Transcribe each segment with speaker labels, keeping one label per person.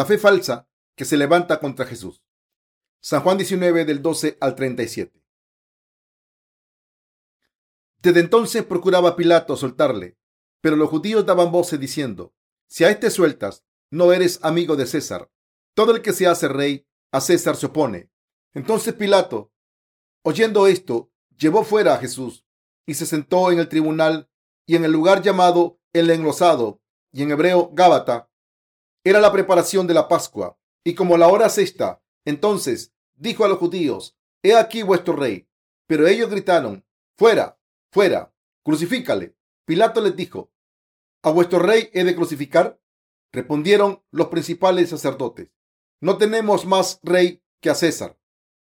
Speaker 1: la fe falsa que se levanta contra Jesús. San Juan 19 del 12 al 37. Desde entonces procuraba Pilato soltarle, pero los judíos daban voces diciendo, si a este sueltas, no eres amigo de César. Todo el que se hace rey, a César se opone. Entonces Pilato, oyendo esto, llevó fuera a Jesús y se sentó en el tribunal y en el lugar llamado el enlosado y en hebreo Gábata. Era la preparación de la Pascua y como la hora sexta, entonces dijo a los judíos, he aquí vuestro rey. Pero ellos gritaron, fuera, fuera, crucifícale. Pilato les dijo, ¿a vuestro rey he de crucificar? Respondieron los principales sacerdotes, no tenemos más rey que a César.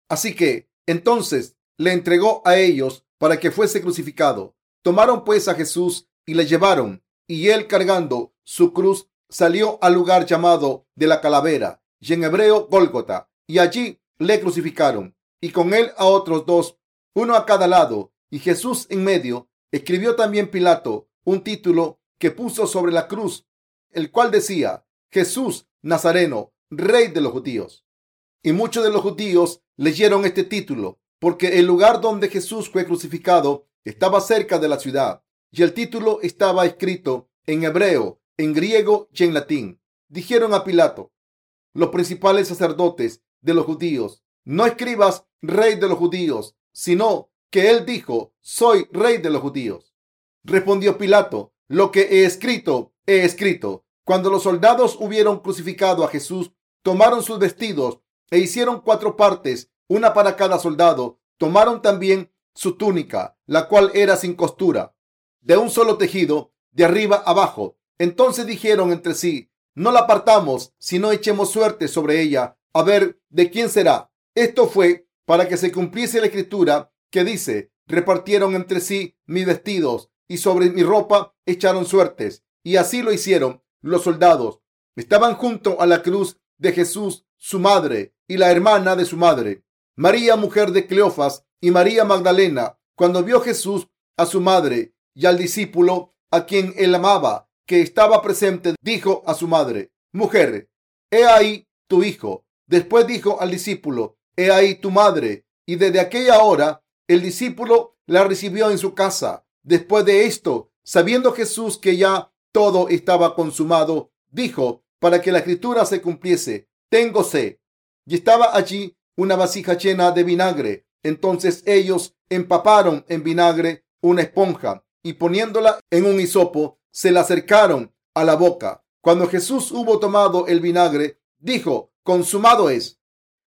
Speaker 1: Así que entonces le entregó a ellos para que fuese crucificado. Tomaron pues a Jesús y le llevaron, y él cargando su cruz salió al lugar llamado de la calavera, y en hebreo Gólgota, y allí le crucificaron, y con él a otros dos, uno a cada lado, y Jesús en medio. Escribió también Pilato un título que puso sobre la cruz, el cual decía, Jesús Nazareno, Rey de los judíos. Y muchos de los judíos leyeron este título, porque el lugar donde Jesús fue crucificado estaba cerca de la ciudad, y el título estaba escrito en hebreo, en griego y en latín. Dijeron a Pilato, los principales sacerdotes de los judíos, no escribas rey de los judíos, sino que él dijo, soy rey de los judíos. Respondió Pilato, lo que he escrito, he escrito. Cuando los soldados hubieron crucificado a Jesús, tomaron sus vestidos e hicieron cuatro partes, una para cada soldado. Tomaron también su túnica, la cual era sin costura, de un solo tejido, de arriba abajo. Entonces dijeron entre sí, no la apartamos, sino echemos suerte sobre ella, a ver de quién será. Esto fue para que se cumpliese la escritura que dice, repartieron entre sí mis vestidos y sobre mi ropa echaron suertes. Y así lo hicieron los soldados. Estaban junto a la cruz de Jesús, su madre y la hermana de su madre, María, mujer de Cleofas, y María Magdalena. Cuando vio Jesús a su madre y al discípulo a quien él amaba, que estaba presente, dijo a su madre, Mujer, he ahí tu hijo. Después dijo al discípulo, He ahí tu madre. Y desde aquella hora el discípulo la recibió en su casa. Después de esto, sabiendo Jesús que ya todo estaba consumado, dijo, para que la escritura se cumpliese, tengo sed. Y estaba allí una vasija llena de vinagre. Entonces ellos empaparon en vinagre una esponja y poniéndola en un hisopo, se la acercaron a la boca. Cuando Jesús hubo tomado el vinagre, dijo, consumado es.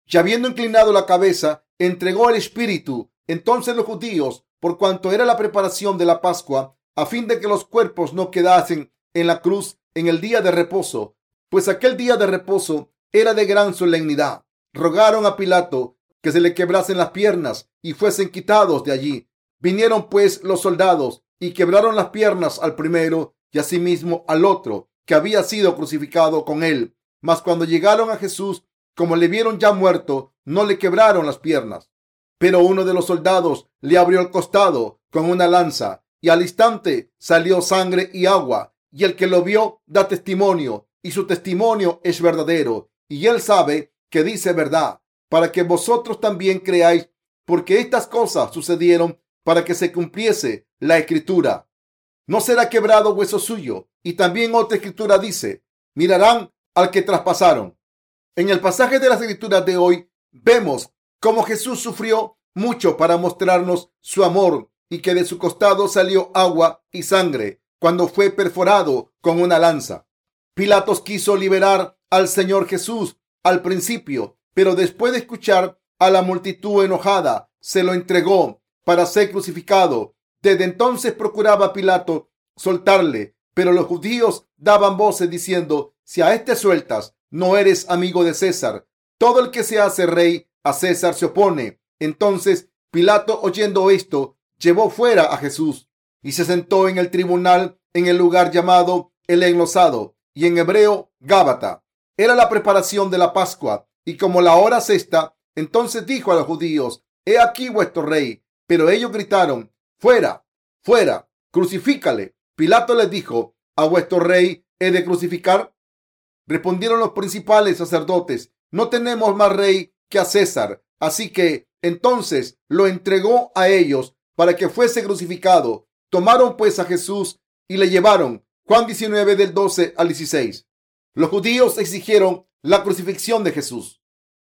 Speaker 1: Y habiendo inclinado la cabeza, entregó el espíritu. Entonces los judíos por cuanto era la preparación de la Pascua, a fin de que los cuerpos no quedasen en la cruz en el día de reposo, pues aquel día de reposo era de gran solemnidad. Rogaron a Pilato que se le quebrasen las piernas y fuesen quitados de allí. Vinieron pues los soldados y quebraron las piernas al primero y asimismo al otro que había sido crucificado con él. Mas cuando llegaron a Jesús, como le vieron ya muerto, no le quebraron las piernas. Pero uno de los soldados le abrió el costado con una lanza y al instante salió sangre y agua. Y el que lo vio da testimonio y su testimonio es verdadero. Y él sabe que dice verdad para que vosotros también creáis, porque estas cosas sucedieron para que se cumpliese la escritura. No será quebrado hueso suyo. Y también otra escritura dice, mirarán al que traspasaron. En el pasaje de las escrituras de hoy vemos como Jesús sufrió mucho para mostrarnos su amor y que de su costado salió agua y sangre cuando fue perforado con una lanza. Pilatos quiso liberar al Señor Jesús al principio, pero después de escuchar a la multitud enojada, se lo entregó para ser crucificado. Desde entonces procuraba Pilato soltarle, pero los judíos daban voces diciendo, si a este sueltas, no eres amigo de César. Todo el que se hace rey a César se opone. Entonces Pilato, oyendo esto, llevó fuera a Jesús y se sentó en el tribunal en el lugar llamado el enlosado y en hebreo Gábata. Era la preparación de la Pascua y como la hora sexta, entonces dijo a los judíos, he aquí vuestro rey. Pero ellos gritaron, fuera, fuera, crucifícale. Pilato les dijo, a vuestro rey he de crucificar. Respondieron los principales sacerdotes, no tenemos más rey que a César. Así que entonces lo entregó a ellos para que fuese crucificado. Tomaron pues a Jesús y le llevaron. Juan 19 del 12 al 16. Los judíos exigieron la crucifixión de Jesús.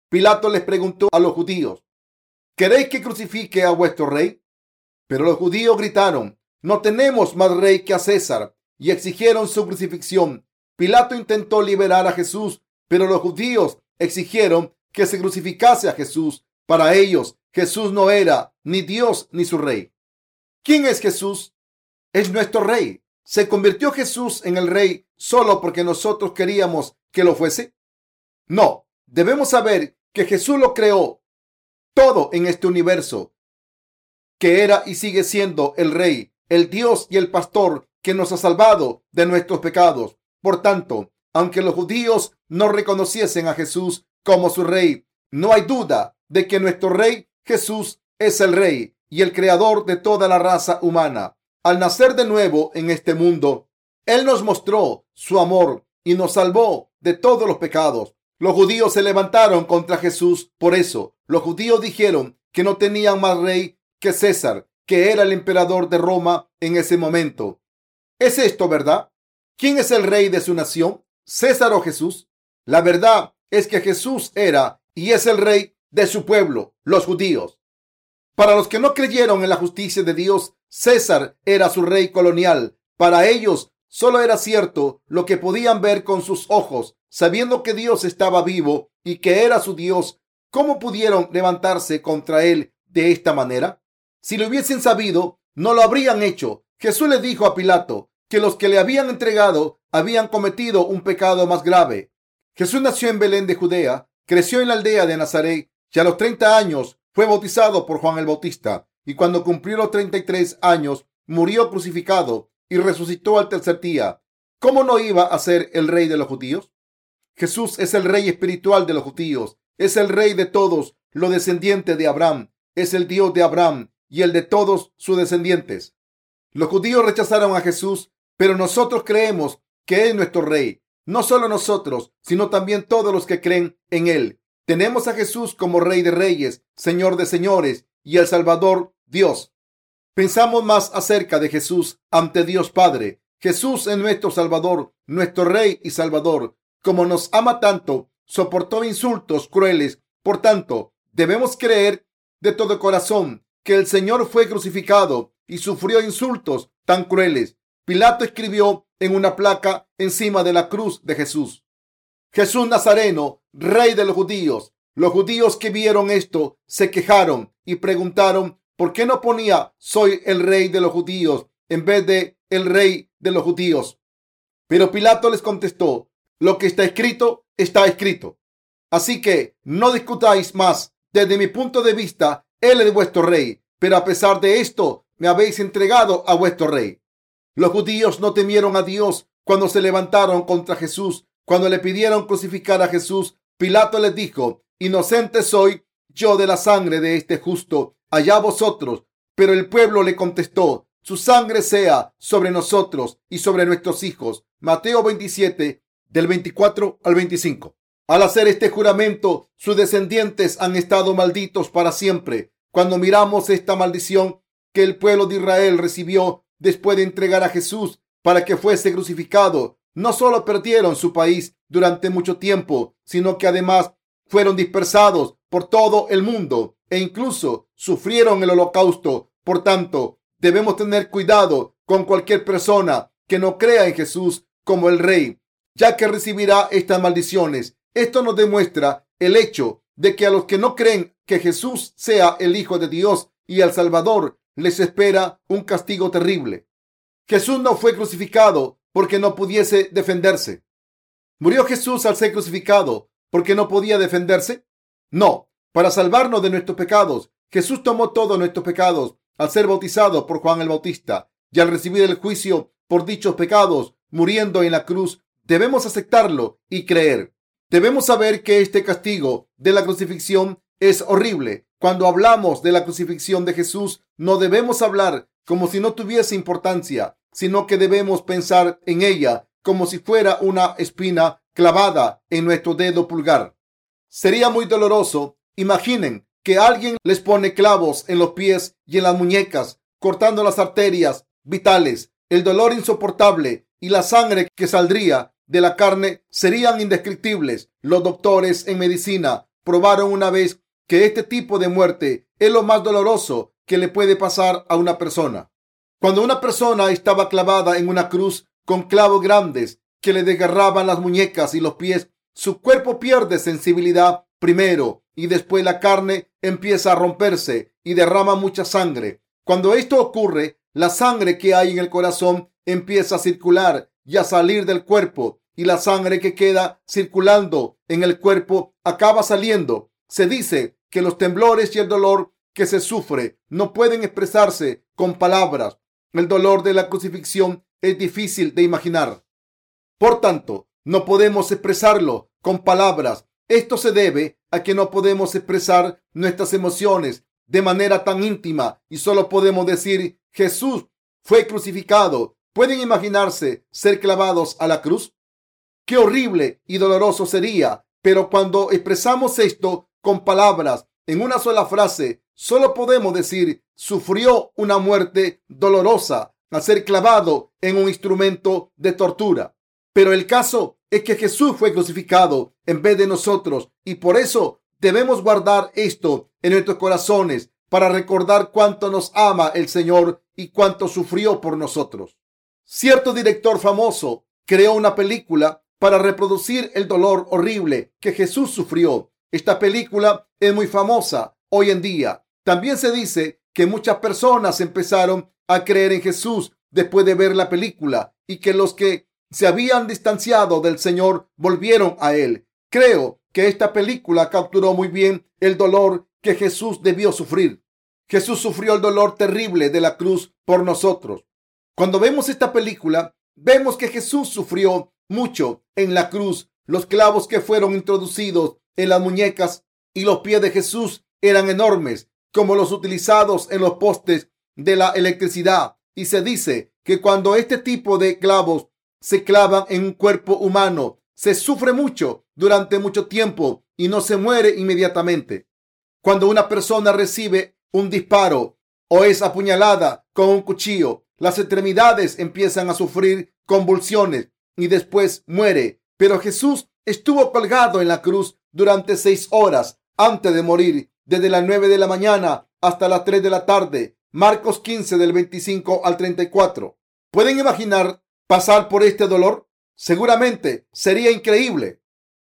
Speaker 1: Pilato les preguntó a los judíos, ¿queréis que crucifique a vuestro rey? Pero los judíos gritaron, no tenemos más rey que a César, y exigieron su crucifixión. Pilato intentó liberar a Jesús, pero los judíos exigieron que se crucificase a Jesús. Para ellos, Jesús no era ni Dios ni su rey. ¿Quién es Jesús? Es nuestro rey. ¿Se convirtió Jesús en el rey solo porque nosotros queríamos que lo fuese? No, debemos saber que Jesús lo creó todo en este universo, que era y sigue siendo el rey, el Dios y el pastor que nos ha salvado de nuestros pecados. Por tanto, aunque los judíos no reconociesen a Jesús como su rey, no hay duda de que nuestro rey Jesús es el rey y el creador de toda la raza humana. Al nacer de nuevo en este mundo, Él nos mostró su amor y nos salvó de todos los pecados. Los judíos se levantaron contra Jesús por eso. Los judíos dijeron que no tenían más rey que César, que era el emperador de Roma en ese momento. ¿Es esto verdad? ¿Quién es el rey de su nación? ¿César o Jesús? La verdad es que Jesús era y es el rey de su pueblo, los judíos. Para los que no creyeron en la justicia de Dios, César era su rey colonial. Para ellos solo era cierto lo que podían ver con sus ojos, sabiendo que Dios estaba vivo y que era su Dios. ¿Cómo pudieron levantarse contra él de esta manera? Si lo hubiesen sabido, no lo habrían hecho. Jesús le dijo a Pilato que los que le habían entregado habían cometido un pecado más grave. Jesús nació en Belén de Judea, creció en la aldea de Nazaret y a los 30 años fue bautizado por Juan el Bautista y cuando cumplió los 33 años murió crucificado y resucitó al tercer día. ¿Cómo no iba a ser el rey de los judíos? Jesús es el rey espiritual de los judíos, es el rey de todos los descendientes de Abraham, es el Dios de Abraham y el de todos sus descendientes. Los judíos rechazaron a Jesús, pero nosotros creemos que es nuestro rey. No solo nosotros, sino también todos los que creen en él. Tenemos a Jesús como Rey de Reyes, Señor de Señores y el Salvador Dios. Pensamos más acerca de Jesús ante Dios Padre. Jesús es nuestro Salvador, nuestro Rey y Salvador. Como nos ama tanto, soportó insultos crueles. Por tanto, debemos creer de todo corazón que el Señor fue crucificado y sufrió insultos tan crueles. Pilato escribió en una placa encima de la cruz de Jesús. Jesús Nazareno, rey de los judíos. Los judíos que vieron esto se quejaron y preguntaron por qué no ponía soy el rey de los judíos en vez de el rey de los judíos. Pero Pilato les contestó, lo que está escrito, está escrito. Así que no discutáis más. Desde mi punto de vista, él es vuestro rey. Pero a pesar de esto, me habéis entregado a vuestro rey. Los judíos no temieron a Dios cuando se levantaron contra Jesús. Cuando le pidieron crucificar a Jesús, Pilato les dijo, inocente soy yo de la sangre de este justo, allá vosotros. Pero el pueblo le contestó, su sangre sea sobre nosotros y sobre nuestros hijos. Mateo 27, del 24 al 25. Al hacer este juramento, sus descendientes han estado malditos para siempre. Cuando miramos esta maldición que el pueblo de Israel recibió después de entregar a Jesús para que fuese crucificado, no solo perdieron su país durante mucho tiempo, sino que además fueron dispersados por todo el mundo e incluso sufrieron el holocausto. Por tanto, debemos tener cuidado con cualquier persona que no crea en Jesús como el Rey, ya que recibirá estas maldiciones. Esto nos demuestra el hecho de que a los que no creen que Jesús sea el Hijo de Dios y el Salvador les espera un castigo terrible. Jesús no fue crucificado porque no pudiese defenderse. ¿Murió Jesús al ser crucificado porque no podía defenderse? No, para salvarnos de nuestros pecados. Jesús tomó todos nuestros pecados al ser bautizado por Juan el Bautista y al recibir el juicio por dichos pecados, muriendo en la cruz, debemos aceptarlo y creer. Debemos saber que este castigo de la crucifixión es horrible cuando hablamos de la crucifixión de Jesús, no debemos hablar como si no tuviese importancia, sino que debemos pensar en ella como si fuera una espina clavada en nuestro dedo pulgar. Sería muy doloroso. Imaginen que alguien les pone clavos en los pies y en las muñecas, cortando las arterias vitales. El dolor insoportable y la sangre que saldría de la carne serían indescriptibles. Los doctores en medicina probaron una vez que este tipo de muerte es lo más doloroso que le puede pasar a una persona. Cuando una persona estaba clavada en una cruz con clavos grandes que le desgarraban las muñecas y los pies, su cuerpo pierde sensibilidad primero y después la carne empieza a romperse y derrama mucha sangre. Cuando esto ocurre, la sangre que hay en el corazón empieza a circular y a salir del cuerpo y la sangre que queda circulando en el cuerpo acaba saliendo. Se dice que los temblores y el dolor que se sufre no pueden expresarse con palabras. El dolor de la crucifixión es difícil de imaginar. Por tanto, no podemos expresarlo con palabras. Esto se debe a que no podemos expresar nuestras emociones de manera tan íntima y solo podemos decir Jesús fue crucificado. ¿Pueden imaginarse ser clavados a la cruz? Qué horrible y doloroso sería. Pero cuando expresamos esto con palabras en una sola frase, solo podemos decir sufrió una muerte dolorosa al ser clavado en un instrumento de tortura. Pero el caso es que Jesús fue crucificado en vez de nosotros y por eso debemos guardar esto en nuestros corazones para recordar cuánto nos ama el Señor y cuánto sufrió por nosotros. Cierto director famoso creó una película para reproducir el dolor horrible que Jesús sufrió. Esta película es muy famosa hoy en día. También se dice que muchas personas empezaron a creer en Jesús después de ver la película y que los que se habían distanciado del Señor volvieron a Él. Creo que esta película capturó muy bien el dolor que Jesús debió sufrir. Jesús sufrió el dolor terrible de la cruz por nosotros. Cuando vemos esta película, vemos que Jesús sufrió mucho en la cruz. Los clavos que fueron introducidos en las muñecas y los pies de Jesús eran enormes, como los utilizados en los postes de la electricidad. Y se dice que cuando este tipo de clavos se clavan en un cuerpo humano, se sufre mucho durante mucho tiempo y no se muere inmediatamente. Cuando una persona recibe un disparo o es apuñalada con un cuchillo, las extremidades empiezan a sufrir convulsiones y después muere. Pero Jesús estuvo colgado en la cruz durante seis horas antes de morir, desde las nueve de la mañana hasta las tres de la tarde. Marcos 15 del 25 al 34. ¿Pueden imaginar pasar por este dolor? Seguramente sería increíble,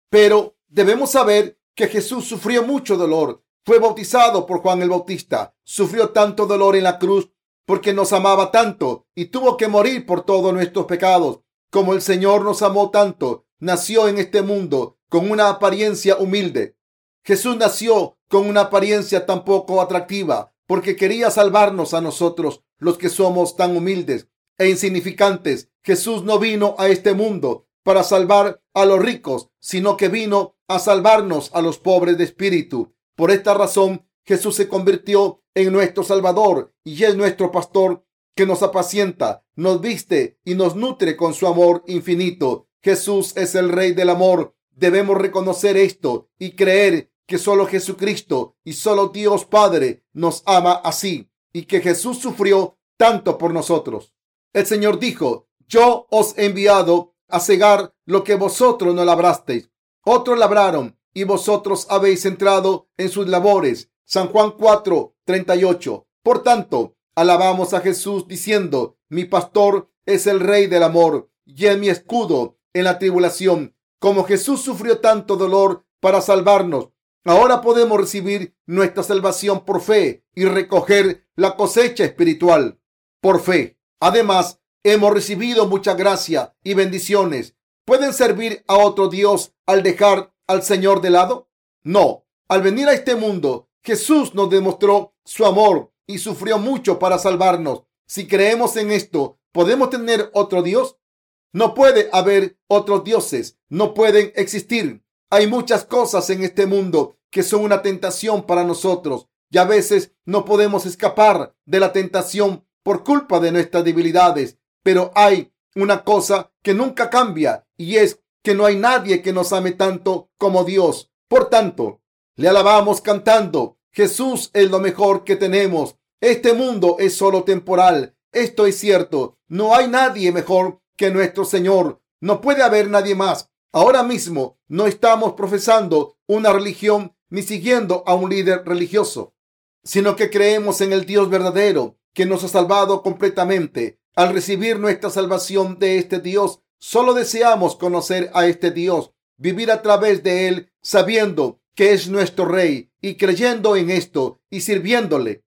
Speaker 1: pero debemos saber que Jesús sufrió mucho dolor. Fue bautizado por Juan el Bautista. Sufrió tanto dolor en la cruz porque nos amaba tanto y tuvo que morir por todos nuestros pecados. Como el Señor nos amó tanto, nació en este mundo con una apariencia humilde. Jesús nació con una apariencia tan poco atractiva porque quería salvarnos a nosotros, los que somos tan humildes e insignificantes. Jesús no vino a este mundo para salvar a los ricos, sino que vino a salvarnos a los pobres de espíritu. Por esta razón, Jesús se convirtió en nuestro Salvador y es nuestro pastor que nos apacienta, nos viste y nos nutre con su amor infinito. Jesús es el Rey del amor. Debemos reconocer esto y creer que solo Jesucristo y solo Dios Padre nos ama así y que Jesús sufrió tanto por nosotros. El Señor dijo, yo os he enviado a cegar lo que vosotros no labrasteis. Otros labraron y vosotros habéis entrado en sus labores. San Juan 4, 38. Por tanto, alabamos a Jesús diciendo, mi pastor es el rey del amor y es mi escudo en la tribulación. Como Jesús sufrió tanto dolor para salvarnos, ahora podemos recibir nuestra salvación por fe y recoger la cosecha espiritual por fe. Además, hemos recibido mucha gracia y bendiciones. ¿Pueden servir a otro Dios al dejar al Señor de lado? No. Al venir a este mundo, Jesús nos demostró su amor y sufrió mucho para salvarnos. Si creemos en esto, ¿podemos tener otro Dios? No puede haber otros dioses, no pueden existir. Hay muchas cosas en este mundo que son una tentación para nosotros y a veces no podemos escapar de la tentación por culpa de nuestras debilidades. Pero hay una cosa que nunca cambia y es que no hay nadie que nos ame tanto como Dios. Por tanto, le alabamos cantando, Jesús es lo mejor que tenemos. Este mundo es solo temporal. Esto es cierto. No hay nadie mejor que nuestro Señor. No puede haber nadie más. Ahora mismo no estamos profesando una religión ni siguiendo a un líder religioso, sino que creemos en el Dios verdadero que nos ha salvado completamente. Al recibir nuestra salvación de este Dios, solo deseamos conocer a este Dios, vivir a través de él, sabiendo que es nuestro Rey y creyendo en esto y sirviéndole.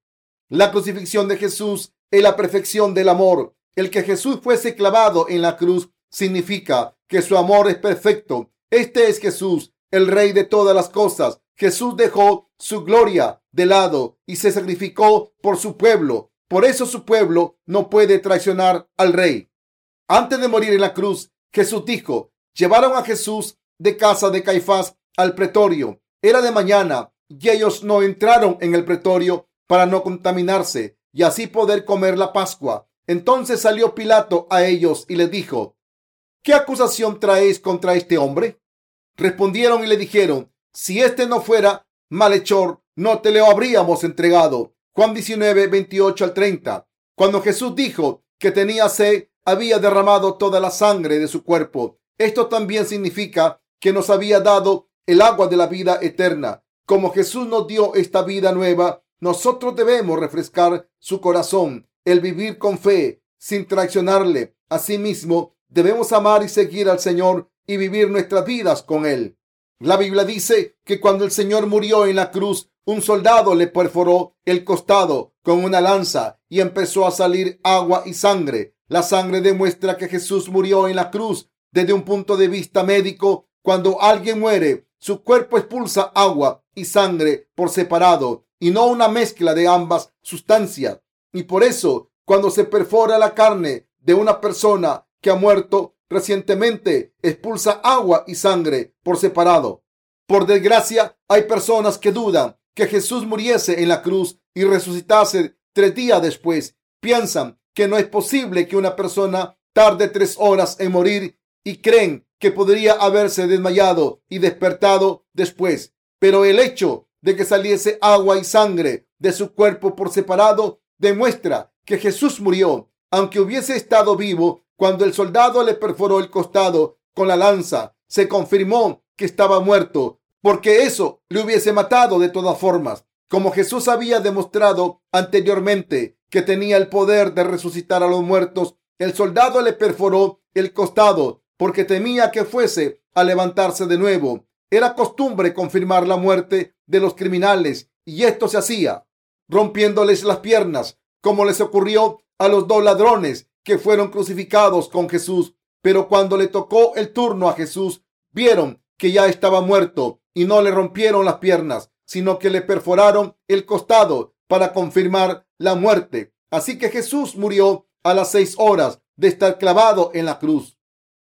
Speaker 1: La crucifixión de Jesús es la perfección del amor. El que Jesús fuese clavado en la cruz significa que su amor es perfecto. Este es Jesús, el Rey de todas las cosas. Jesús dejó su gloria de lado y se sacrificó por su pueblo. Por eso su pueblo no puede traicionar al Rey. Antes de morir en la cruz, Jesús dijo, llevaron a Jesús de casa de Caifás al pretorio. Era de mañana y ellos no entraron en el pretorio para no contaminarse y así poder comer la Pascua. Entonces salió Pilato a ellos y les dijo, ¿qué acusación traéis contra este hombre? Respondieron y le dijeron, si este no fuera malhechor, no te lo habríamos entregado. Juan 19, 28 al 30. Cuando Jesús dijo que tenía sed, había derramado toda la sangre de su cuerpo. Esto también significa que nos había dado el agua de la vida eterna. Como Jesús nos dio esta vida nueva, nosotros debemos refrescar su corazón, el vivir con fe, sin traicionarle. Asimismo, debemos amar y seguir al Señor y vivir nuestras vidas con Él. La Biblia dice que cuando el Señor murió en la cruz, un soldado le perforó el costado con una lanza y empezó a salir agua y sangre. La sangre demuestra que Jesús murió en la cruz. Desde un punto de vista médico, cuando alguien muere, su cuerpo expulsa agua y sangre por separado y no una mezcla de ambas sustancias. Y por eso, cuando se perfora la carne de una persona que ha muerto recientemente, expulsa agua y sangre por separado. Por desgracia, hay personas que dudan que Jesús muriese en la cruz y resucitase tres días después. Piensan que no es posible que una persona tarde tres horas en morir y creen que podría haberse desmayado y despertado después. Pero el hecho de que saliese agua y sangre de su cuerpo por separado demuestra que Jesús murió, aunque hubiese estado vivo cuando el soldado le perforó el costado con la lanza. Se confirmó que estaba muerto, porque eso le hubiese matado de todas formas. Como Jesús había demostrado anteriormente que tenía el poder de resucitar a los muertos, el soldado le perforó el costado porque temía que fuese a levantarse de nuevo. Era costumbre confirmar la muerte de los criminales y esto se hacía rompiéndoles las piernas, como les ocurrió a los dos ladrones que fueron crucificados con Jesús. Pero cuando le tocó el turno a Jesús, vieron que ya estaba muerto y no le rompieron las piernas, sino que le perforaron el costado para confirmar la muerte. Así que Jesús murió a las seis horas de estar clavado en la cruz.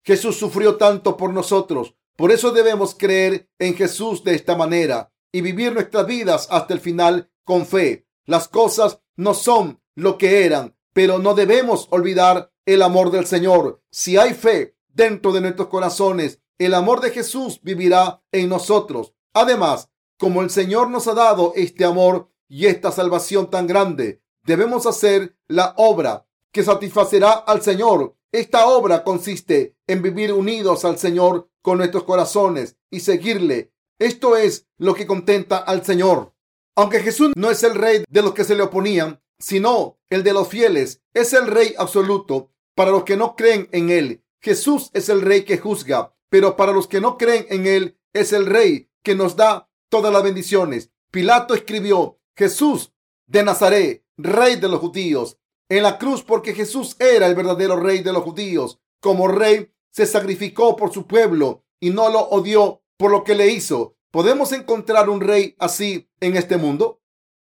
Speaker 1: Jesús sufrió tanto por nosotros. Por eso debemos creer en Jesús de esta manera y vivir nuestras vidas hasta el final con fe. Las cosas no son lo que eran, pero no debemos olvidar el amor del Señor. Si hay fe dentro de nuestros corazones el amor de Jesús vivirá en nosotros. Además, como el Señor nos ha dado este amor y esta salvación tan grande, debemos hacer la obra que satisfacerá al Señor. Esta obra consiste en vivir unidos al Señor con nuestros corazones y seguirle. Esto es lo que contenta al Señor. Aunque Jesús no es el rey de los que se le oponían, sino el de los fieles, es el rey absoluto para los que no creen en él. Jesús es el rey que juzga pero para los que no creen en él es el rey que nos da todas las bendiciones. Pilato escribió, Jesús de Nazaret, rey de los judíos, en la cruz porque Jesús era el verdadero rey de los judíos. Como rey se sacrificó por su pueblo y no lo odió por lo que le hizo. ¿Podemos encontrar un rey así en este mundo?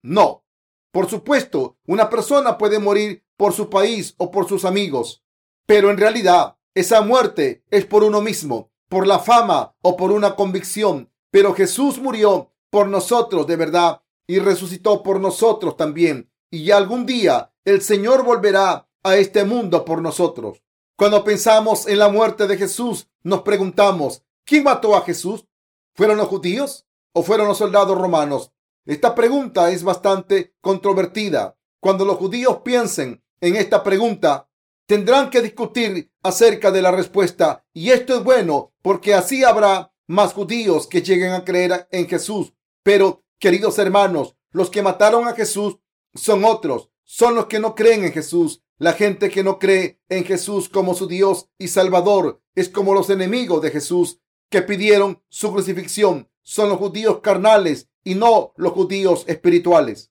Speaker 1: No. Por supuesto, una persona puede morir por su país o por sus amigos, pero en realidad esa muerte es por uno mismo por la fama o por una convicción, pero Jesús murió por nosotros de verdad y resucitó por nosotros también. Y algún día el Señor volverá a este mundo por nosotros. Cuando pensamos en la muerte de Jesús, nos preguntamos, ¿quién mató a Jesús? ¿Fueron los judíos o fueron los soldados romanos? Esta pregunta es bastante controvertida. Cuando los judíos piensen en esta pregunta, tendrán que discutir acerca de la respuesta. Y esto es bueno porque así habrá más judíos que lleguen a creer en Jesús. Pero, queridos hermanos, los que mataron a Jesús son otros, son los que no creen en Jesús. La gente que no cree en Jesús como su Dios y Salvador es como los enemigos de Jesús que pidieron su crucifixión. Son los judíos carnales y no los judíos espirituales.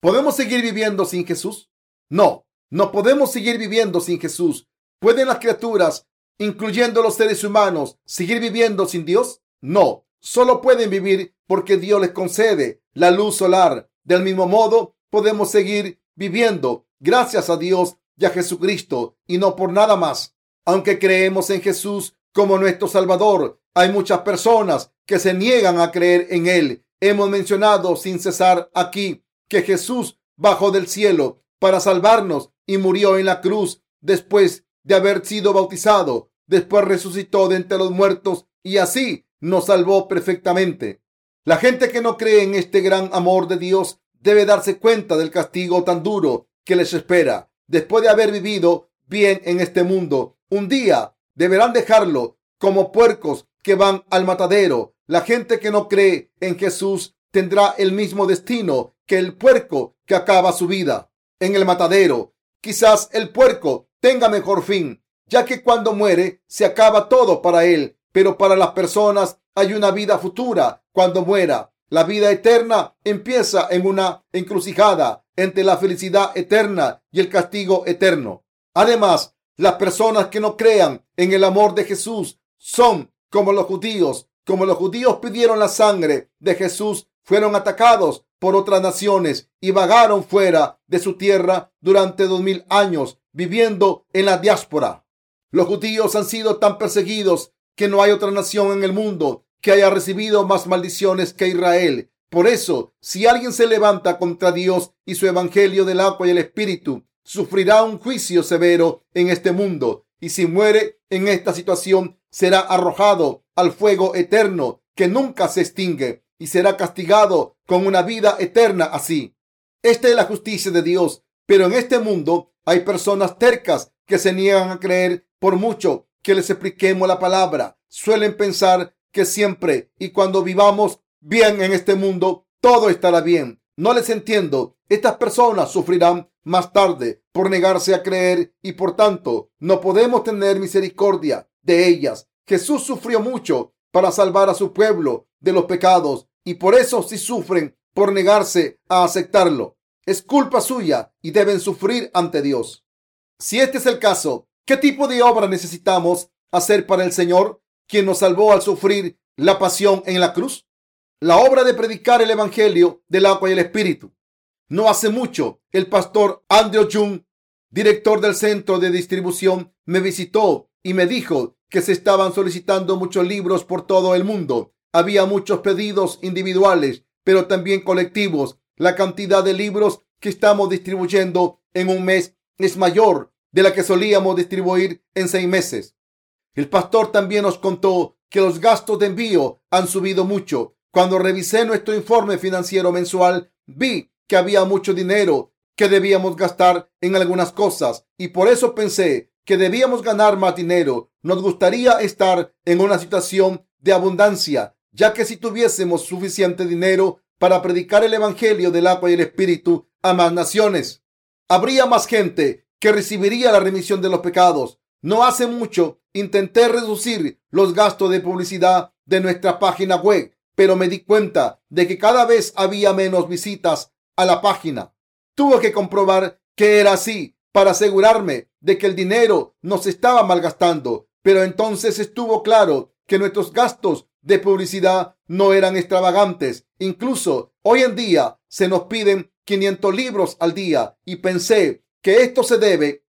Speaker 1: ¿Podemos seguir viviendo sin Jesús? No, no podemos seguir viviendo sin Jesús. ¿Pueden las criaturas, incluyendo los seres humanos, seguir viviendo sin Dios? No, solo pueden vivir porque Dios les concede la luz solar. Del mismo modo, podemos seguir viviendo gracias a Dios y a Jesucristo y no por nada más. Aunque creemos en Jesús como nuestro Salvador, hay muchas personas que se niegan a creer en Él. Hemos mencionado sin cesar aquí que Jesús bajó del cielo para salvarnos y murió en la cruz después de haber sido bautizado. Después resucitó de entre los muertos y así nos salvó perfectamente. La gente que no cree en este gran amor de Dios debe darse cuenta del castigo tan duro que les espera después de haber vivido bien en este mundo. Un día deberán dejarlo como puercos que van al matadero. La gente que no cree en Jesús tendrá el mismo destino que el puerco que acaba su vida en el matadero. Quizás el puerco tenga mejor fin, ya que cuando muere se acaba todo para él, pero para las personas hay una vida futura cuando muera. La vida eterna empieza en una encrucijada entre la felicidad eterna y el castigo eterno. Además, las personas que no crean en el amor de Jesús son como los judíos. Como los judíos pidieron la sangre de Jesús, fueron atacados por otras naciones y vagaron fuera de su tierra durante dos mil años, viviendo en la diáspora. Los judíos han sido tan perseguidos que no hay otra nación en el mundo que haya recibido más maldiciones que Israel. Por eso, si alguien se levanta contra Dios y su evangelio del agua y el espíritu, sufrirá un juicio severo en este mundo. Y si muere en esta situación, será arrojado al fuego eterno que nunca se extingue y será castigado con una vida eterna así. Esta es la justicia de Dios. Pero en este mundo hay personas tercas que se niegan a creer por mucho que les expliquemos la palabra. Suelen pensar que siempre y cuando vivamos bien en este mundo, todo estará bien. No les entiendo. Estas personas sufrirán más tarde por negarse a creer y por tanto no podemos tener misericordia de ellas. Jesús sufrió mucho para salvar a su pueblo de los pecados y por eso si sufren por negarse a aceptarlo, es culpa suya y deben sufrir ante Dios. Si este es el caso, ¿qué tipo de obra necesitamos hacer para el Señor, quien nos salvó al sufrir la pasión en la cruz? La obra de predicar el Evangelio del agua y el Espíritu. No hace mucho, el pastor Andrew Jung, director del centro de distribución, me visitó y me dijo que se estaban solicitando muchos libros por todo el mundo. Había muchos pedidos individuales, pero también colectivos. La cantidad de libros que estamos distribuyendo en un mes es mayor de la que solíamos distribuir en seis meses. El pastor también nos contó que los gastos de envío han subido mucho. Cuando revisé nuestro informe financiero mensual, vi que había mucho dinero que debíamos gastar en algunas cosas y por eso pensé que debíamos ganar más dinero. Nos gustaría estar en una situación de abundancia, ya que si tuviésemos suficiente dinero para predicar el Evangelio del agua y el Espíritu a más naciones, habría más gente que recibiría la remisión de los pecados. No hace mucho intenté reducir los gastos de publicidad de nuestra página web, pero me di cuenta de que cada vez había menos visitas a la página. Tuve que comprobar que era así para asegurarme de que el dinero no se estaba malgastando. Pero entonces estuvo claro que nuestros gastos de publicidad no eran extravagantes. Incluso hoy en día se nos piden 500 libros al día y pensé que esto se debe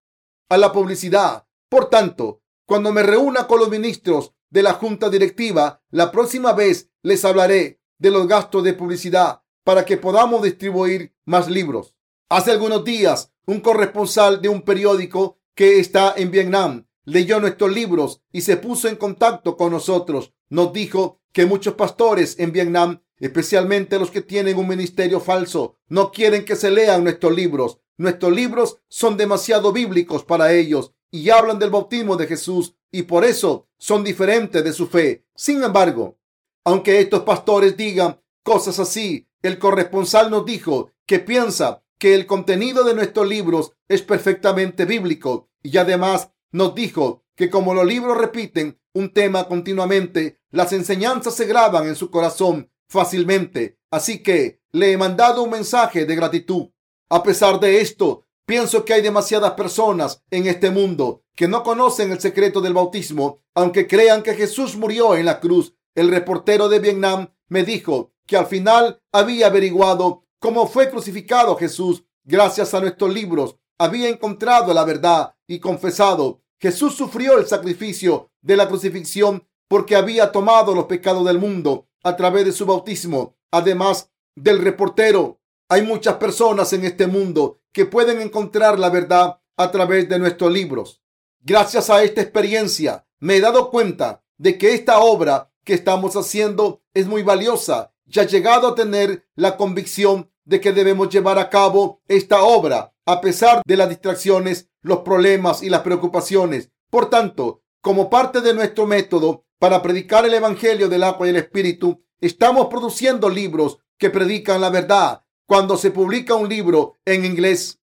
Speaker 1: a la publicidad. Por tanto, cuando me reúna con los ministros de la junta directiva, la próxima vez les hablaré de los gastos de publicidad para que podamos distribuir más libros. Hace algunos días un corresponsal de un periódico que está en Vietnam leyó nuestros libros y se puso en contacto con nosotros. Nos dijo que muchos pastores en Vietnam, especialmente los que tienen un ministerio falso, no quieren que se lean nuestros libros. Nuestros libros son demasiado bíblicos para ellos y hablan del bautismo de Jesús y por eso son diferentes de su fe. Sin embargo, aunque estos pastores digan cosas así, el corresponsal nos dijo que piensa que el contenido de nuestros libros es perfectamente bíblico y además nos dijo que como los libros repiten un tema continuamente, las enseñanzas se graban en su corazón fácilmente. Así que le he mandado un mensaje de gratitud. A pesar de esto, pienso que hay demasiadas personas en este mundo que no conocen el secreto del bautismo, aunque crean que Jesús murió en la cruz. El reportero de Vietnam me dijo que al final había averiguado cómo fue crucificado Jesús gracias a nuestros libros. Había encontrado la verdad y confesado. Jesús sufrió el sacrificio de la crucifixión porque había tomado los pecados del mundo a través de su bautismo. Además del reportero, hay muchas personas en este mundo que pueden encontrar la verdad a través de nuestros libros. Gracias a esta experiencia, me he dado cuenta de que esta obra que estamos haciendo es muy valiosa y ha llegado a tener la convicción de que debemos llevar a cabo esta obra a pesar de las distracciones, los problemas y las preocupaciones. Por tanto, como parte de nuestro método para predicar el Evangelio del agua y el Espíritu, estamos produciendo libros que predican la verdad. Cuando se publica un libro en inglés,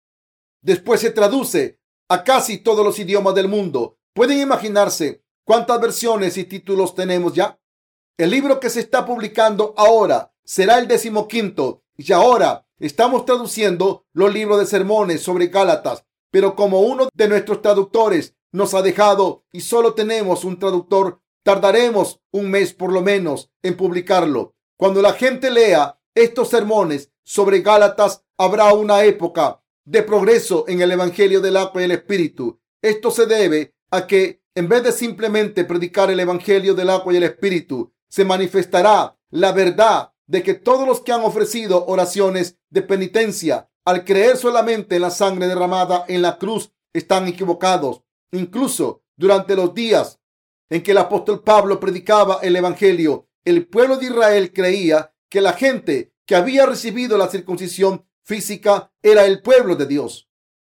Speaker 1: después se traduce a casi todos los idiomas del mundo. ¿Pueden imaginarse cuántas versiones y títulos tenemos ya? El libro que se está publicando ahora será el decimoquinto y ahora estamos traduciendo los libros de sermones sobre Gálatas, pero como uno de nuestros traductores nos ha dejado y solo tenemos un traductor, tardaremos un mes por lo menos en publicarlo. Cuando la gente lea estos sermones sobre Gálatas, habrá una época de progreso en el Evangelio del agua y el Espíritu. Esto se debe a que, en vez de simplemente predicar el Evangelio del agua y el Espíritu, se manifestará la verdad de que todos los que han ofrecido oraciones de penitencia al creer solamente en la sangre derramada en la cruz están equivocados. Incluso durante los días en que el apóstol Pablo predicaba el Evangelio, el pueblo de Israel creía que la gente que había recibido la circuncisión física era el pueblo de Dios.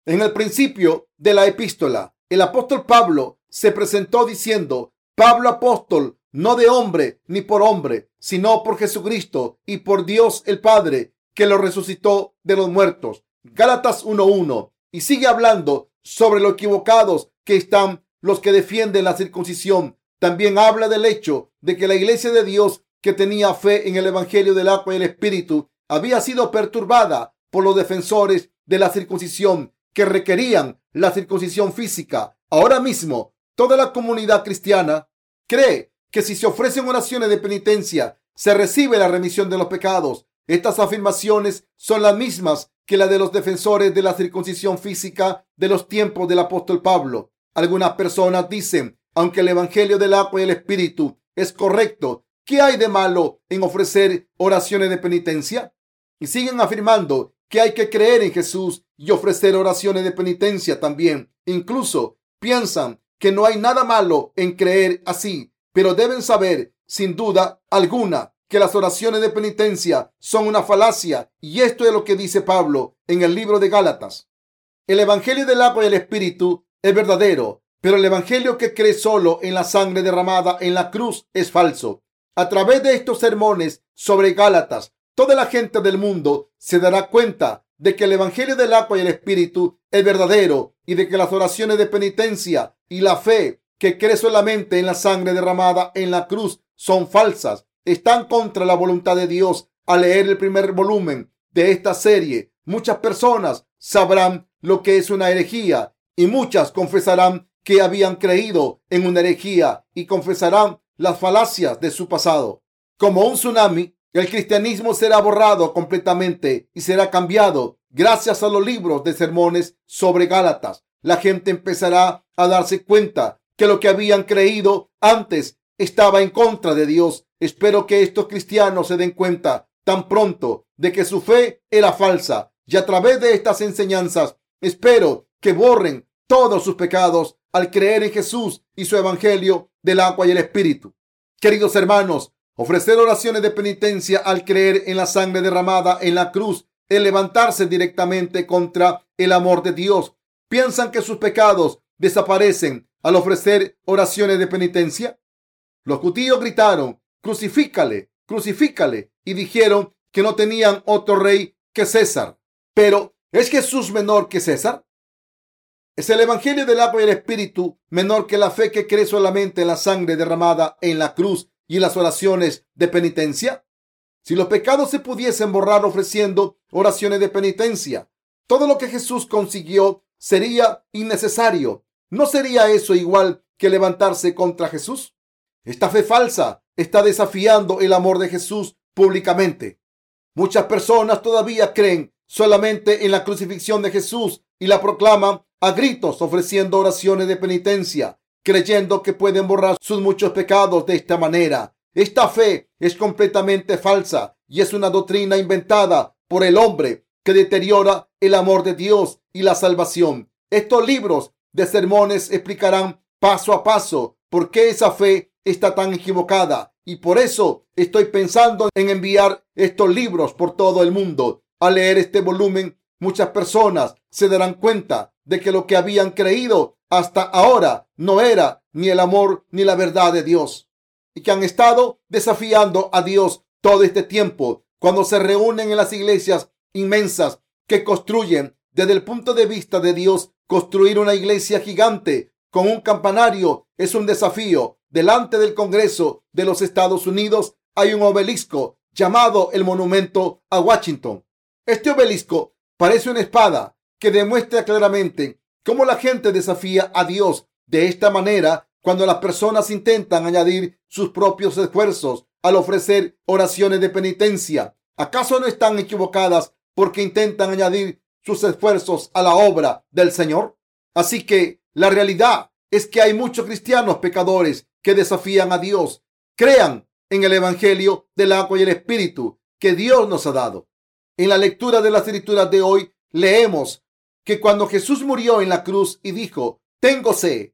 Speaker 1: En el principio de la epístola, el apóstol Pablo se presentó diciendo, Pablo apóstol, no de hombre ni por hombre, sino por Jesucristo y por Dios el Padre, que lo resucitó de los muertos. Gálatas 1.1. Y sigue hablando sobre lo equivocados que están los que defienden la circuncisión. También habla del hecho de que la iglesia de Dios que tenía fe en el Evangelio del agua y el Espíritu había sido perturbada por los defensores de la circuncisión que requerían la circuncisión física. Ahora mismo, toda la comunidad cristiana cree que si se ofrecen oraciones de penitencia, se recibe la remisión de los pecados. Estas afirmaciones son las mismas que las de los defensores de la circuncisión física de los tiempos del apóstol Pablo. Algunas personas dicen, aunque el Evangelio del agua y el Espíritu es correcto, ¿qué hay de malo en ofrecer oraciones de penitencia? Y siguen afirmando que hay que creer en Jesús y ofrecer oraciones de penitencia también. Incluso piensan que no hay nada malo en creer así, pero deben saber, sin duda alguna, que las oraciones de penitencia son una falacia y esto es lo que dice Pablo en el libro de Gálatas. El Evangelio del agua y el Espíritu es verdadero, pero el Evangelio que cree solo en la sangre derramada en la cruz es falso. A través de estos sermones sobre Gálatas, toda la gente del mundo se dará cuenta de que el Evangelio del agua y el Espíritu es verdadero y de que las oraciones de penitencia y la fe que cree solamente en la sangre derramada en la cruz son falsas. Están contra la voluntad de Dios. Al leer el primer volumen de esta serie, muchas personas sabrán lo que es una herejía y muchas confesarán que habían creído en una herejía y confesarán las falacias de su pasado. Como un tsunami, el cristianismo será borrado completamente y será cambiado gracias a los libros de sermones sobre Gálatas. La gente empezará a darse cuenta que lo que habían creído antes estaba en contra de Dios. Espero que estos cristianos se den cuenta tan pronto de que su fe era falsa y a través de estas enseñanzas espero que borren todos sus pecados al creer en Jesús y su evangelio del agua y el espíritu. Queridos hermanos, ofrecer oraciones de penitencia al creer en la sangre derramada en la cruz es levantarse directamente contra el amor de Dios. ¿Piensan que sus pecados desaparecen al ofrecer oraciones de penitencia? Los judíos gritaron, crucifícale, crucifícale, y dijeron que no tenían otro rey que César. Pero, ¿es Jesús menor que César? ¿Es el Evangelio del agua y el Espíritu menor que la fe que cree solamente en la sangre derramada en la cruz y en las oraciones de penitencia? Si los pecados se pudiesen borrar ofreciendo oraciones de penitencia, todo lo que Jesús consiguió sería innecesario. ¿No sería eso igual que levantarse contra Jesús? Esta fe falsa está desafiando el amor de Jesús públicamente. Muchas personas todavía creen solamente en la crucifixión de Jesús y la proclaman a gritos ofreciendo oraciones de penitencia, creyendo que pueden borrar sus muchos pecados de esta manera. Esta fe es completamente falsa y es una doctrina inventada por el hombre que deteriora el amor de Dios y la salvación. Estos libros de sermones explicarán paso a paso por qué esa fe está tan equivocada y por eso estoy pensando en enviar estos libros por todo el mundo. Al leer este volumen, muchas personas se darán cuenta de que lo que habían creído hasta ahora no era ni el amor ni la verdad de Dios y que han estado desafiando a Dios todo este tiempo cuando se reúnen en las iglesias inmensas que construyen desde el punto de vista de Dios construir una iglesia gigante con un campanario es un desafío delante del Congreso de los Estados Unidos hay un obelisco llamado el Monumento a Washington. Este obelisco parece una espada que demuestra claramente cómo la gente desafía a Dios de esta manera cuando las personas intentan añadir sus propios esfuerzos al ofrecer oraciones de penitencia. ¿Acaso no están equivocadas porque intentan añadir sus esfuerzos a la obra del Señor? Así que la realidad es que hay muchos cristianos pecadores que desafían a Dios. Crean en el Evangelio del agua y el Espíritu que Dios nos ha dado. En la lectura de las escrituras de hoy leemos que cuando Jesús murió en la cruz y dijo, tengo sed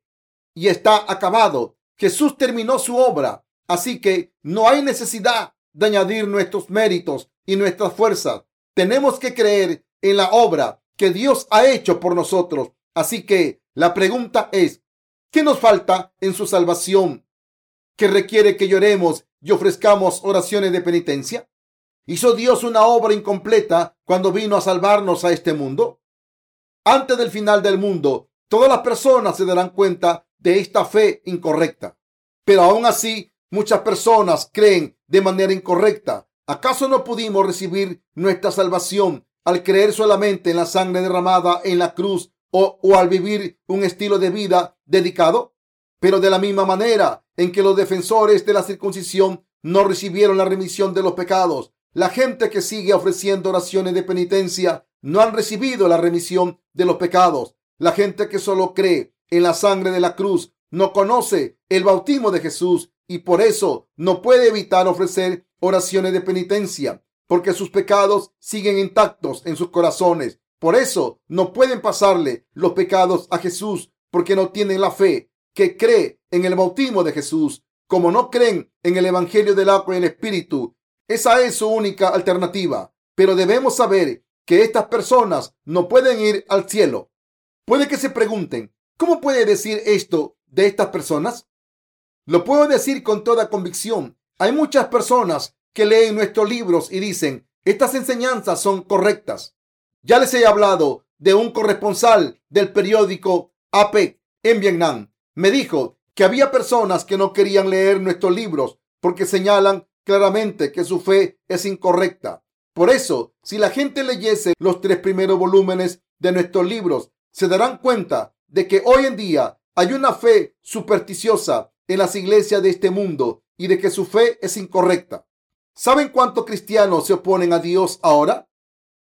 Speaker 1: y está acabado, Jesús terminó su obra. Así que no hay necesidad de añadir nuestros méritos y nuestras fuerzas. Tenemos que creer en la obra que Dios ha hecho por nosotros. Así que la pregunta es, ¿Qué nos falta en su salvación que requiere que lloremos y ofrezcamos oraciones de penitencia? ¿Hizo Dios una obra incompleta cuando vino a salvarnos a este mundo? Antes del final del mundo, todas las personas se darán cuenta de esta fe incorrecta. Pero aún así, muchas personas creen de manera incorrecta. ¿Acaso no pudimos recibir nuestra salvación al creer solamente en la sangre derramada en la cruz o, al vivir un estilo de vida dedicado. Pero de la misma manera en que los defensores de la circuncisión no recibieron la remisión de los pecados, la gente que sigue ofreciendo oraciones de penitencia no han recibido la remisión de los pecados. La gente que solo cree en la sangre de la cruz no conoce el bautismo de Jesús y por eso no puede evitar ofrecer oraciones de penitencia, porque sus pecados siguen intactos en sus corazones por eso no pueden pasarle los pecados a Jesús porque no tienen la fe que cree en el bautismo de Jesús. Como no creen en el Evangelio del agua y el Espíritu, esa es su única alternativa. Pero debemos saber que estas personas no pueden ir al cielo. Puede que se pregunten, ¿cómo puede decir esto de estas personas? Lo puedo decir con toda convicción. Hay muchas personas que leen nuestros libros y dicen, estas enseñanzas son correctas. Ya les he hablado de un corresponsal del periódico AP en Vietnam. Me dijo que había personas que no querían leer nuestros libros porque señalan claramente que su fe es incorrecta. Por eso, si la gente leyese los tres primeros volúmenes de nuestros libros, se darán cuenta de que hoy en día hay una fe supersticiosa en las iglesias de este mundo y de que su fe es incorrecta. ¿Saben cuántos cristianos se oponen a Dios ahora?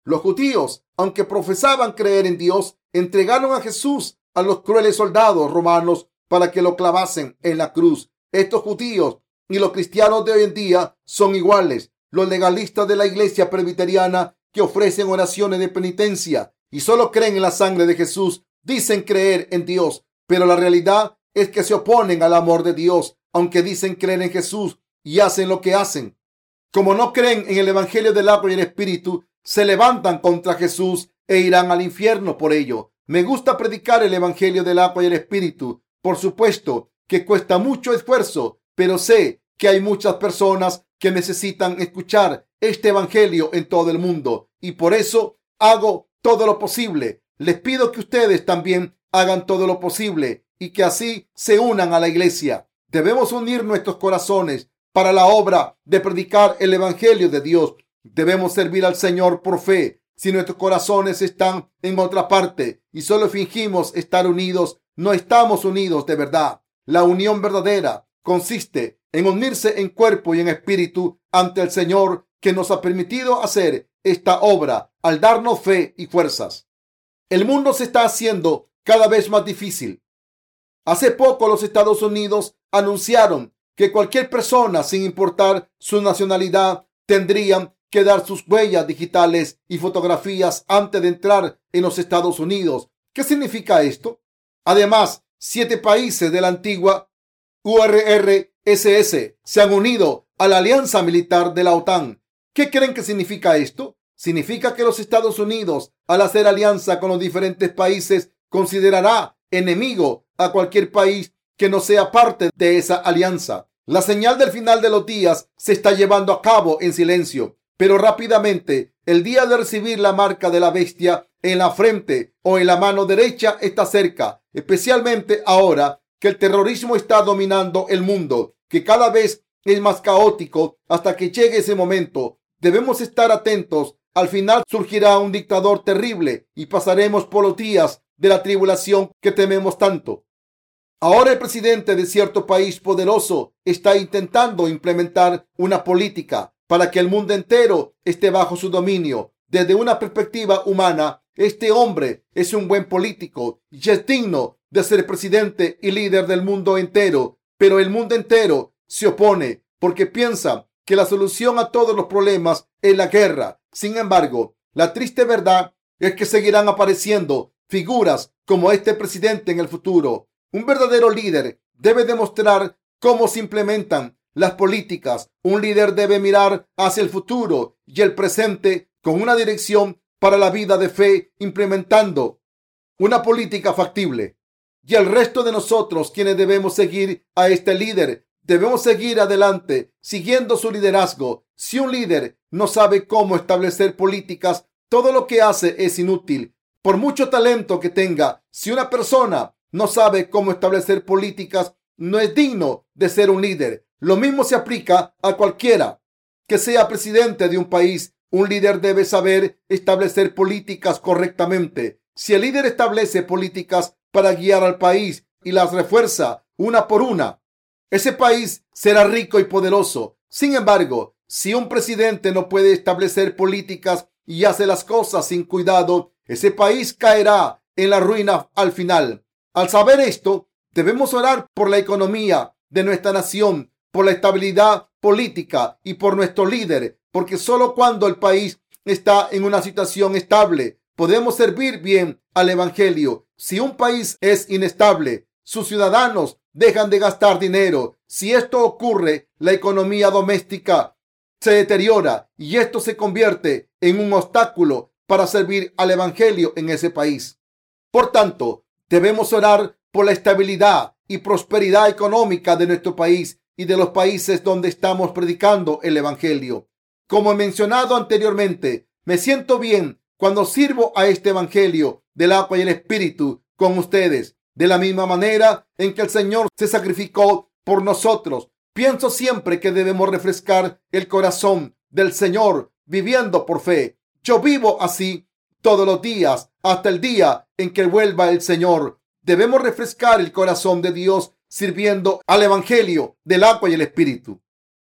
Speaker 1: Los judíos, aunque profesaban creer en Dios, entregaron a Jesús a los crueles soldados romanos para que lo clavasen en la cruz. Estos judíos y los cristianos de hoy en día son iguales. Los legalistas de la iglesia presbiteriana que ofrecen oraciones de penitencia y solo creen en la sangre de Jesús dicen creer en Dios, pero la realidad es que se oponen al amor de Dios, aunque dicen creer en Jesús y hacen lo que hacen. Como no creen en el Evangelio del agua y el Espíritu, se levantan contra Jesús e irán al infierno por ello. Me gusta predicar el Evangelio del agua y el Espíritu. Por supuesto que cuesta mucho esfuerzo, pero sé que hay muchas personas que necesitan escuchar este Evangelio en todo el mundo y por eso hago todo lo posible. Les pido que ustedes también hagan todo lo posible y que así se unan a la iglesia. Debemos unir nuestros corazones para la obra de predicar el Evangelio de Dios. Debemos servir al Señor por fe. Si nuestros corazones están en otra parte y solo fingimos estar unidos, no estamos unidos de verdad. La unión verdadera consiste en unirse en cuerpo y en espíritu ante el Señor que nos ha permitido hacer esta obra al darnos fe y fuerzas. El mundo se está haciendo cada vez más difícil. Hace poco los Estados Unidos anunciaron que cualquier persona, sin importar su nacionalidad, tendrían que dar sus huellas digitales y fotografías antes de entrar en los Estados Unidos. ¿Qué significa esto? Además, siete países de la antigua URSS se han unido a la alianza militar de la OTAN. ¿Qué creen que significa esto? Significa que los Estados Unidos, al hacer alianza con los diferentes países, considerará enemigo a cualquier país que no sea parte de esa alianza. La señal del final de los días se está llevando a cabo en silencio, pero rápidamente el día de recibir la marca de la bestia en la frente o en la mano derecha está cerca, especialmente ahora que el terrorismo está dominando el mundo, que cada vez es más caótico hasta que llegue ese momento. Debemos estar atentos. Al final surgirá un dictador terrible y pasaremos por los días de la tribulación que tememos tanto. Ahora el presidente de cierto país poderoso está intentando implementar una política para que el mundo entero esté bajo su dominio. Desde una perspectiva humana, este hombre es un buen político y es digno de ser presidente y líder del mundo entero, pero el mundo entero se opone porque piensa que la solución a todos los problemas es la guerra. Sin embargo, la triste verdad es que seguirán apareciendo figuras como este presidente en el futuro. Un verdadero líder debe demostrar cómo se implementan las políticas. Un líder debe mirar hacia el futuro y el presente con una dirección para la vida de fe, implementando una política factible. Y el resto de nosotros, quienes debemos seguir a este líder, debemos seguir adelante, siguiendo su liderazgo. Si un líder no sabe cómo establecer políticas, todo lo que hace es inútil. Por mucho talento que tenga, si una persona no sabe cómo establecer políticas, no es digno de ser un líder. Lo mismo se aplica a cualquiera que sea presidente de un país. Un líder debe saber establecer políticas correctamente. Si el líder establece políticas para guiar al país y las refuerza una por una, ese país será rico y poderoso. Sin embargo, si un presidente no puede establecer políticas y hace las cosas sin cuidado, ese país caerá en la ruina al final. Al saber esto, debemos orar por la economía de nuestra nación, por la estabilidad política y por nuestro líder, porque solo cuando el país está en una situación estable, podemos servir bien al Evangelio. Si un país es inestable, sus ciudadanos dejan de gastar dinero. Si esto ocurre, la economía doméstica se deteriora y esto se convierte en un obstáculo para servir al Evangelio en ese país. Por tanto, Debemos orar por la estabilidad y prosperidad económica de nuestro país y de los países donde estamos predicando el Evangelio. Como he mencionado anteriormente, me siento bien cuando sirvo a este Evangelio del agua y el Espíritu con ustedes. De la misma manera en que el Señor se sacrificó por nosotros, pienso siempre que debemos refrescar el corazón del Señor viviendo por fe. Yo vivo así todos los días hasta el día en que vuelva el Señor. Debemos refrescar el corazón de Dios sirviendo al Evangelio del agua y el Espíritu.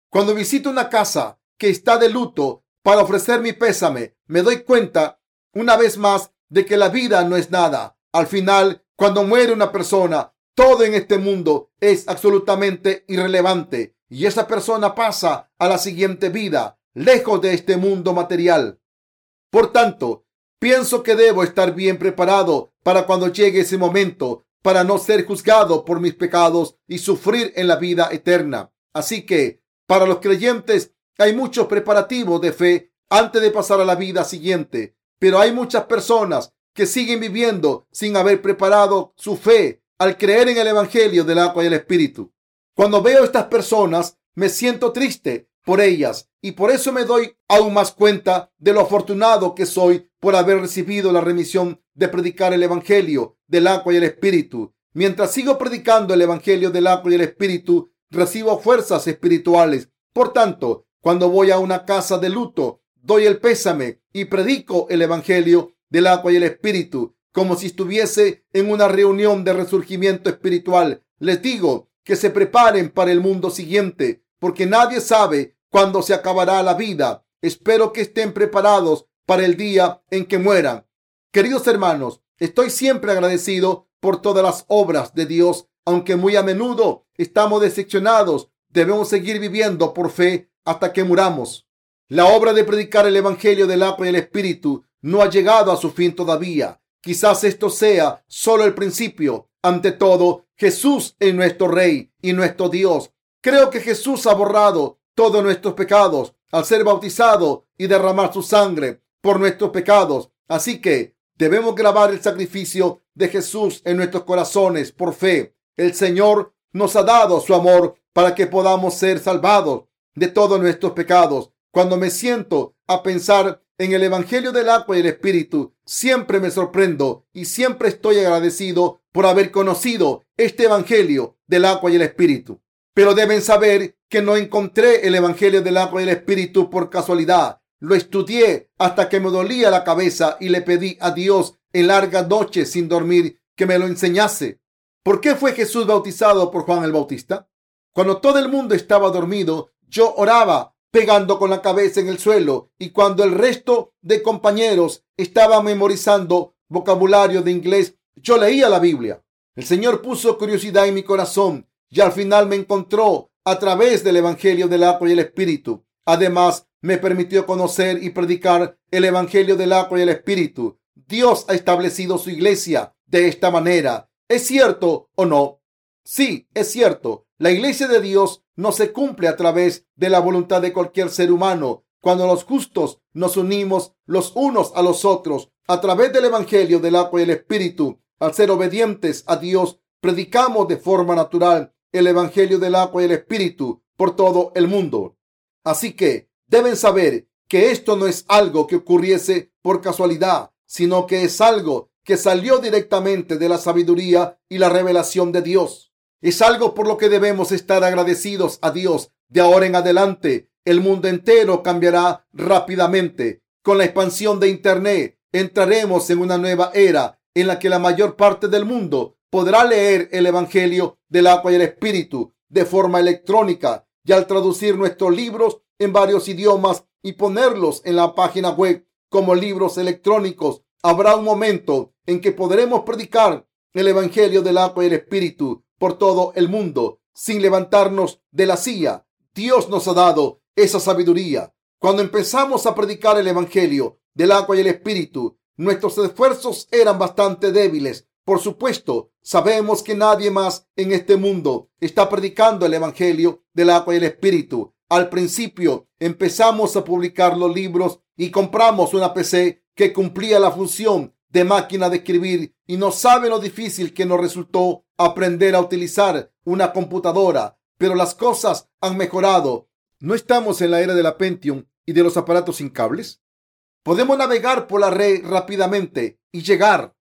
Speaker 1: Cuando visito una casa que está de luto para ofrecer mi pésame, me doy cuenta una vez más de que la vida no es nada. Al final, cuando muere una persona, todo en este mundo es absolutamente irrelevante y esa persona pasa a la siguiente vida, lejos de este mundo material. Por tanto, Pienso que debo estar bien preparado para cuando llegue ese momento. para no ser juzgado por mis pecados y sufrir en la vida eterna. Así que para los creyentes hay muchos preparativos de fe antes de pasar a la vida siguiente, pero hay muchas personas que siguen viviendo sin haber preparado su fe al creer en el Evangelio del agua y el Espíritu. Cuando veo estas personas, me siento triste por ellas y por eso me doy aún más cuenta de lo afortunado que soy por haber recibido la remisión de predicar el Evangelio del agua y el Espíritu. Mientras sigo predicando el Evangelio del agua y el Espíritu, recibo fuerzas espirituales. Por tanto, cuando voy a una casa de luto, doy el pésame y predico el Evangelio del agua y el Espíritu, como si estuviese en una reunión de resurgimiento espiritual. Les digo que se preparen para el mundo siguiente, porque nadie sabe cuándo se acabará la vida. Espero que estén preparados para el día en que mueran. Queridos hermanos, estoy siempre agradecido por todas las obras de Dios, aunque muy a menudo estamos decepcionados. Debemos seguir viviendo por fe hasta que muramos. La obra de predicar el Evangelio del agua y el Espíritu no ha llegado a su fin todavía. Quizás esto sea solo el principio. Ante todo, Jesús es nuestro Rey y nuestro Dios. Creo que Jesús ha borrado todos nuestros pecados al ser bautizado y derramar su sangre por nuestros pecados. Así que debemos grabar el sacrificio de Jesús en nuestros corazones por fe. El Señor nos ha dado su amor para que podamos ser salvados de todos nuestros pecados. Cuando me siento a pensar en el Evangelio del agua y el Espíritu, siempre me sorprendo y siempre estoy agradecido por haber conocido este Evangelio del agua y el Espíritu. Pero deben saber que no encontré el Evangelio del agua y el Espíritu por casualidad. Lo estudié hasta que me dolía la cabeza y le pedí a Dios en largas noches sin dormir que me lo enseñase. ¿Por qué fue Jesús bautizado por Juan el Bautista? Cuando todo el mundo estaba dormido, yo oraba pegando con la cabeza en el suelo y cuando el resto de compañeros estaba memorizando vocabulario de inglés, yo leía la Biblia. El Señor puso curiosidad en mi corazón y al final me encontró a través del Evangelio del agua y el Espíritu. Además, me permitió conocer y predicar el Evangelio del agua y el Espíritu. Dios ha establecido su iglesia de esta manera. ¿Es cierto o no? Sí, es cierto. La iglesia de Dios no se cumple a través de la voluntad de cualquier ser humano. Cuando los justos nos unimos los unos a los otros a través del Evangelio del agua y el Espíritu, al ser obedientes a Dios, predicamos de forma natural el Evangelio del agua y el Espíritu por todo el mundo. Así que deben saber que esto no es algo que ocurriese por casualidad, sino que es algo que salió directamente de la sabiduría y la revelación de Dios. Es algo por lo que debemos estar agradecidos a Dios. De ahora en adelante, el mundo entero cambiará rápidamente. Con la expansión de Internet, entraremos en una nueva era en la que la mayor parte del mundo podrá leer el Evangelio del agua y el Espíritu de forma electrónica y al traducir nuestros libros en varios idiomas y ponerlos en la página web como libros electrónicos, habrá un momento en que podremos predicar el Evangelio del agua y el Espíritu por todo el mundo sin levantarnos de la silla. Dios nos ha dado esa sabiduría. Cuando empezamos a predicar el Evangelio del agua y el Espíritu, nuestros esfuerzos eran bastante débiles. Por supuesto, sabemos que nadie más en este mundo está predicando el Evangelio del agua y el Espíritu. Al principio empezamos a publicar los libros y compramos una PC que cumplía la función de máquina de escribir y no sabe lo difícil que nos resultó aprender a utilizar una computadora, pero las cosas han mejorado. ¿No estamos en la era de la Pentium y de los aparatos sin cables? Podemos navegar por la red rápidamente y llegar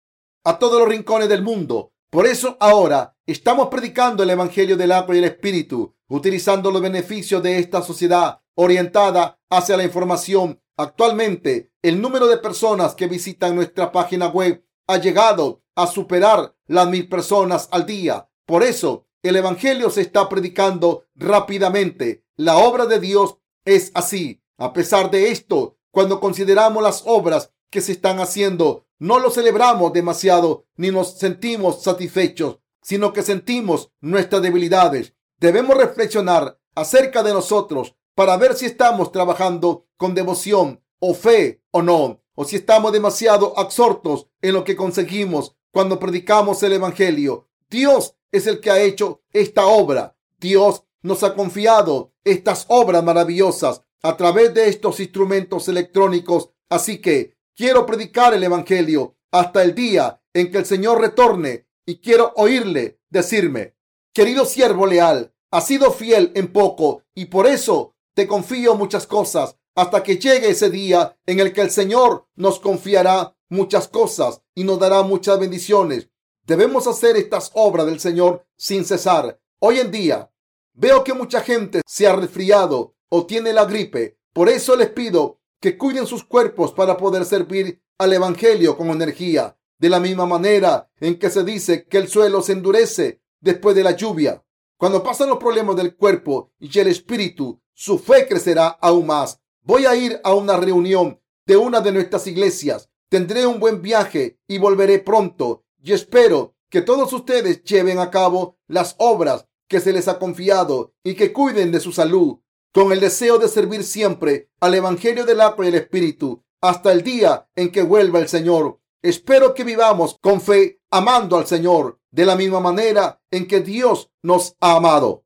Speaker 1: a todos los rincones del mundo. Por eso ahora estamos predicando el Evangelio del agua y el Espíritu, utilizando los beneficios de esta sociedad orientada hacia la información Actualmente, el número de personas que visitan nuestra página web ha llegado a superar las mil personas al día. Por eso, el Evangelio se está predicando rápidamente. La obra de Dios es así. A pesar de esto, cuando consideramos las obras que se están haciendo, no lo celebramos demasiado ni nos sentimos satisfechos, sino que sentimos nuestras debilidades. Debemos reflexionar acerca de nosotros para ver si estamos trabajando con devoción o fe o no, o si estamos demasiado absortos en lo que conseguimos cuando predicamos el Evangelio. Dios es el que ha hecho esta obra. Dios nos ha confiado estas obras maravillosas a través de estos instrumentos electrónicos. Así que quiero predicar el Evangelio hasta el día en que el Señor retorne y quiero oírle decirme, querido siervo leal, has sido fiel en poco y por eso te confío muchas cosas hasta que llegue ese día en el que el Señor nos confiará muchas cosas y nos dará muchas bendiciones. Debemos hacer estas obras del Señor sin cesar. Hoy en día veo que mucha gente se ha resfriado o tiene la gripe. Por eso les pido que cuiden sus cuerpos para poder servir al Evangelio con energía. De la misma manera en que se dice que el suelo se endurece después de la lluvia. Cuando pasan los problemas del cuerpo y el espíritu, su fe crecerá aún más. Voy a ir a una reunión de una de nuestras iglesias. Tendré un buen viaje y volveré pronto. Y espero que todos ustedes lleven a cabo las obras que se les ha confiado y que cuiden de su salud con el deseo de servir siempre al Evangelio del agua y el Espíritu hasta el día en que vuelva el Señor. Espero que vivamos con fe, amando al Señor de la misma manera en que Dios nos ha amado.